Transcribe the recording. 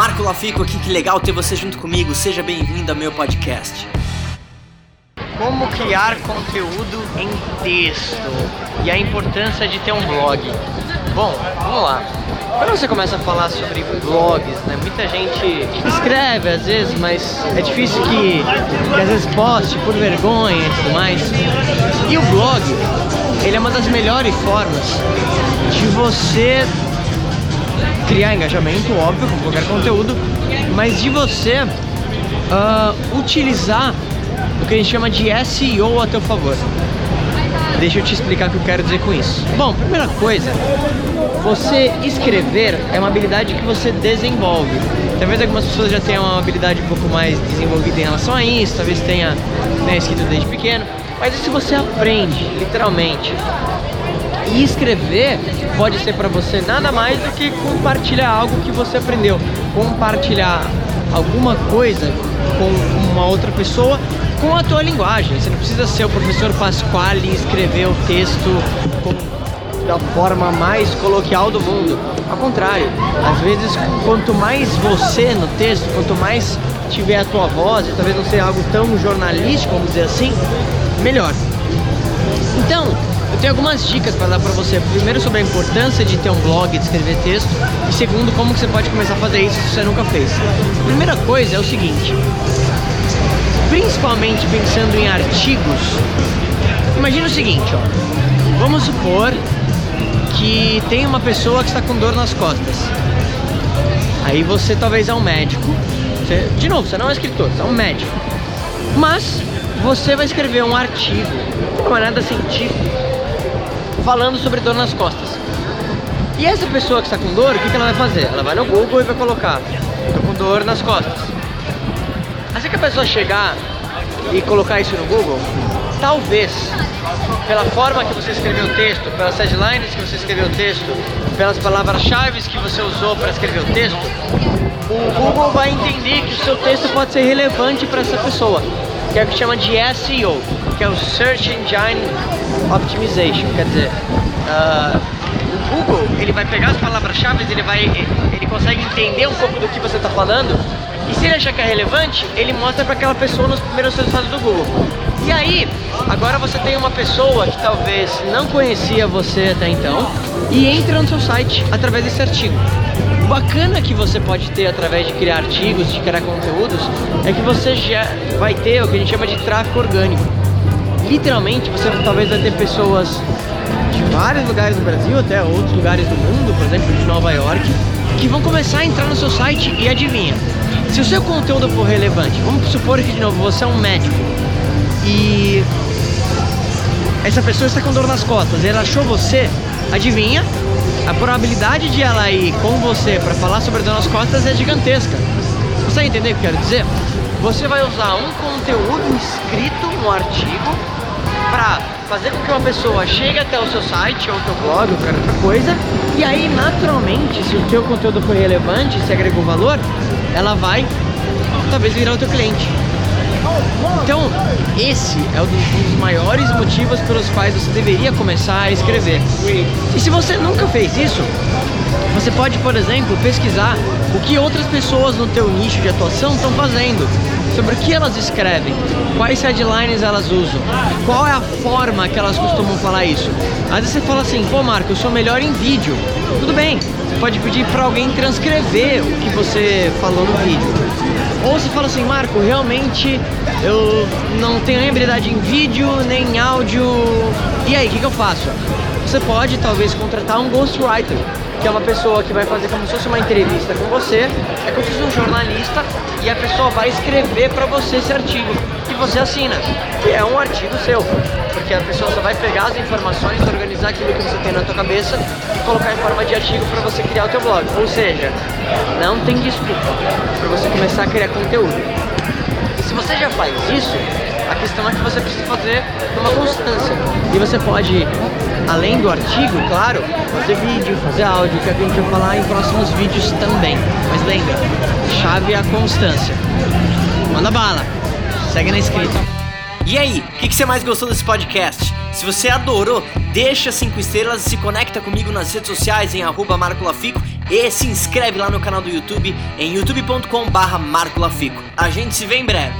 Marco Lafico aqui, que legal ter você junto comigo. Seja bem-vindo ao meu podcast. Como criar conteúdo em texto e a importância de ter um blog. Bom, vamos lá. Quando você começa a falar sobre blogs, né, muita gente escreve às vezes, mas é difícil que, que às vezes poste por vergonha e tudo mais. E o blog, ele é uma das melhores formas de você criar engajamento, óbvio, com qualquer conteúdo, mas de você uh, utilizar o que a gente chama de SEO a teu favor. Deixa eu te explicar o que eu quero dizer com isso. Bom, primeira coisa, você escrever é uma habilidade que você desenvolve. Talvez algumas pessoas já tenham uma habilidade um pouco mais desenvolvida em relação a isso, talvez tenha né, escrito desde pequeno, mas se você aprende, literalmente, e escrever pode ser para você nada mais do que compartilhar algo que você aprendeu, compartilhar alguma coisa com uma outra pessoa com a tua linguagem. Você não precisa ser o professor Pasquale e escrever o texto com, da forma mais coloquial do mundo. Ao contrário, às vezes quanto mais você no texto, quanto mais tiver a tua voz, e talvez não seja algo tão jornalístico, vamos dizer assim, melhor. Então, eu tenho algumas dicas para dar para você. Primeiro sobre a importância de ter um blog, de escrever texto, e segundo como que você pode começar a fazer isso se você nunca fez. A primeira coisa é o seguinte: principalmente pensando em artigos, imagina o seguinte, ó. Vamos supor que tem uma pessoa que está com dor nas costas. Aí você talvez é um médico. Você, de novo, você não é escritor, você é um médico. Mas você vai escrever um artigo, não é nada científico, falando sobre dor nas costas. E essa pessoa que está com dor, o que, ela vai fazer? Ela vai no Google e vai colocar, estou com dor nas costas. Assim que a pessoa chegar e colocar isso no Google, talvez, pela forma que você escreveu o texto, pelas headlines que você escreveu o texto, pelas palavras-chave que você usou para escrever o texto, o Google vai entender que o seu texto pode ser relevante para essa pessoa que é o que chama de SEO, que é o Search Engine Optimization, quer dizer, uh, o Google ele vai pegar as palavras-chave, ele vai, ele consegue entender um pouco do que você está falando e se ele achar que é relevante, ele mostra para aquela pessoa nos primeiros resultados do Google. E aí, agora você tem uma pessoa que talvez não conhecia você até então e entra no seu site através desse artigo. O bacana que você pode ter através de criar artigos, de criar conteúdos, é que você já vai ter o que a gente chama de tráfego orgânico. Literalmente, você talvez vai ter pessoas de vários lugares do Brasil, até outros lugares do mundo, por exemplo, de Nova York, que vão começar a entrar no seu site e adivinha. Se o seu conteúdo for relevante, vamos supor que de novo você é um médico e essa pessoa está com dor nas costas, ela achou você, adivinha? A probabilidade de ela ir com você para falar sobre dor nas costas é gigantesca. Você entender o que eu quero dizer? Você vai usar um conteúdo escrito, um artigo, para fazer com que uma pessoa chegue até o seu site ou o teu blog ou qualquer outra coisa, e aí naturalmente, se o teu conteúdo for relevante, se agregou valor, ela vai talvez virar o teu cliente. Então, esse é um dos maiores motivos pelos quais você deveria começar a escrever. E se você nunca fez isso, você pode, por exemplo, pesquisar o que outras pessoas no teu nicho de atuação estão fazendo, sobre o que elas escrevem, quais headlines elas usam, qual é a forma que elas costumam falar isso. Às vezes você fala assim, pô Marco, eu sou melhor em vídeo. Tudo bem, você pode pedir para alguém transcrever o que você falou no vídeo. Ou você fala assim, Marco, realmente eu não tenho nem habilidade em vídeo, nem em áudio. E aí, o que, que eu faço? Você pode talvez contratar um ghostwriter, que é uma pessoa que vai fazer como se fosse uma entrevista com você, é como se fosse um jornalista, e a pessoa vai escrever para você esse artigo, e você assina, que é um artigo seu, porque a pessoa só vai pegar as informações, organizar aquilo que você tem na tua cabeça e colocar em forma de artigo para você criar o teu blog. Ou seja, não tem desculpa para você começar a criar conteúdo. E se você já faz isso, a questão é que você precisa fazer uma constância. E você pode, além do artigo, claro, fazer vídeo, fazer áudio, que é o que a gente vai falar em próximos vídeos também. Mas lembra, chave é a constância. Manda bala, segue na escrita. E aí, o que, que você mais gostou desse podcast? Se você adorou, deixa cinco estrelas e se conecta comigo nas redes sociais em arroba Marco Lafico e se inscreve lá no canal do YouTube em youtube.com/marcolafico. A gente se vê em breve.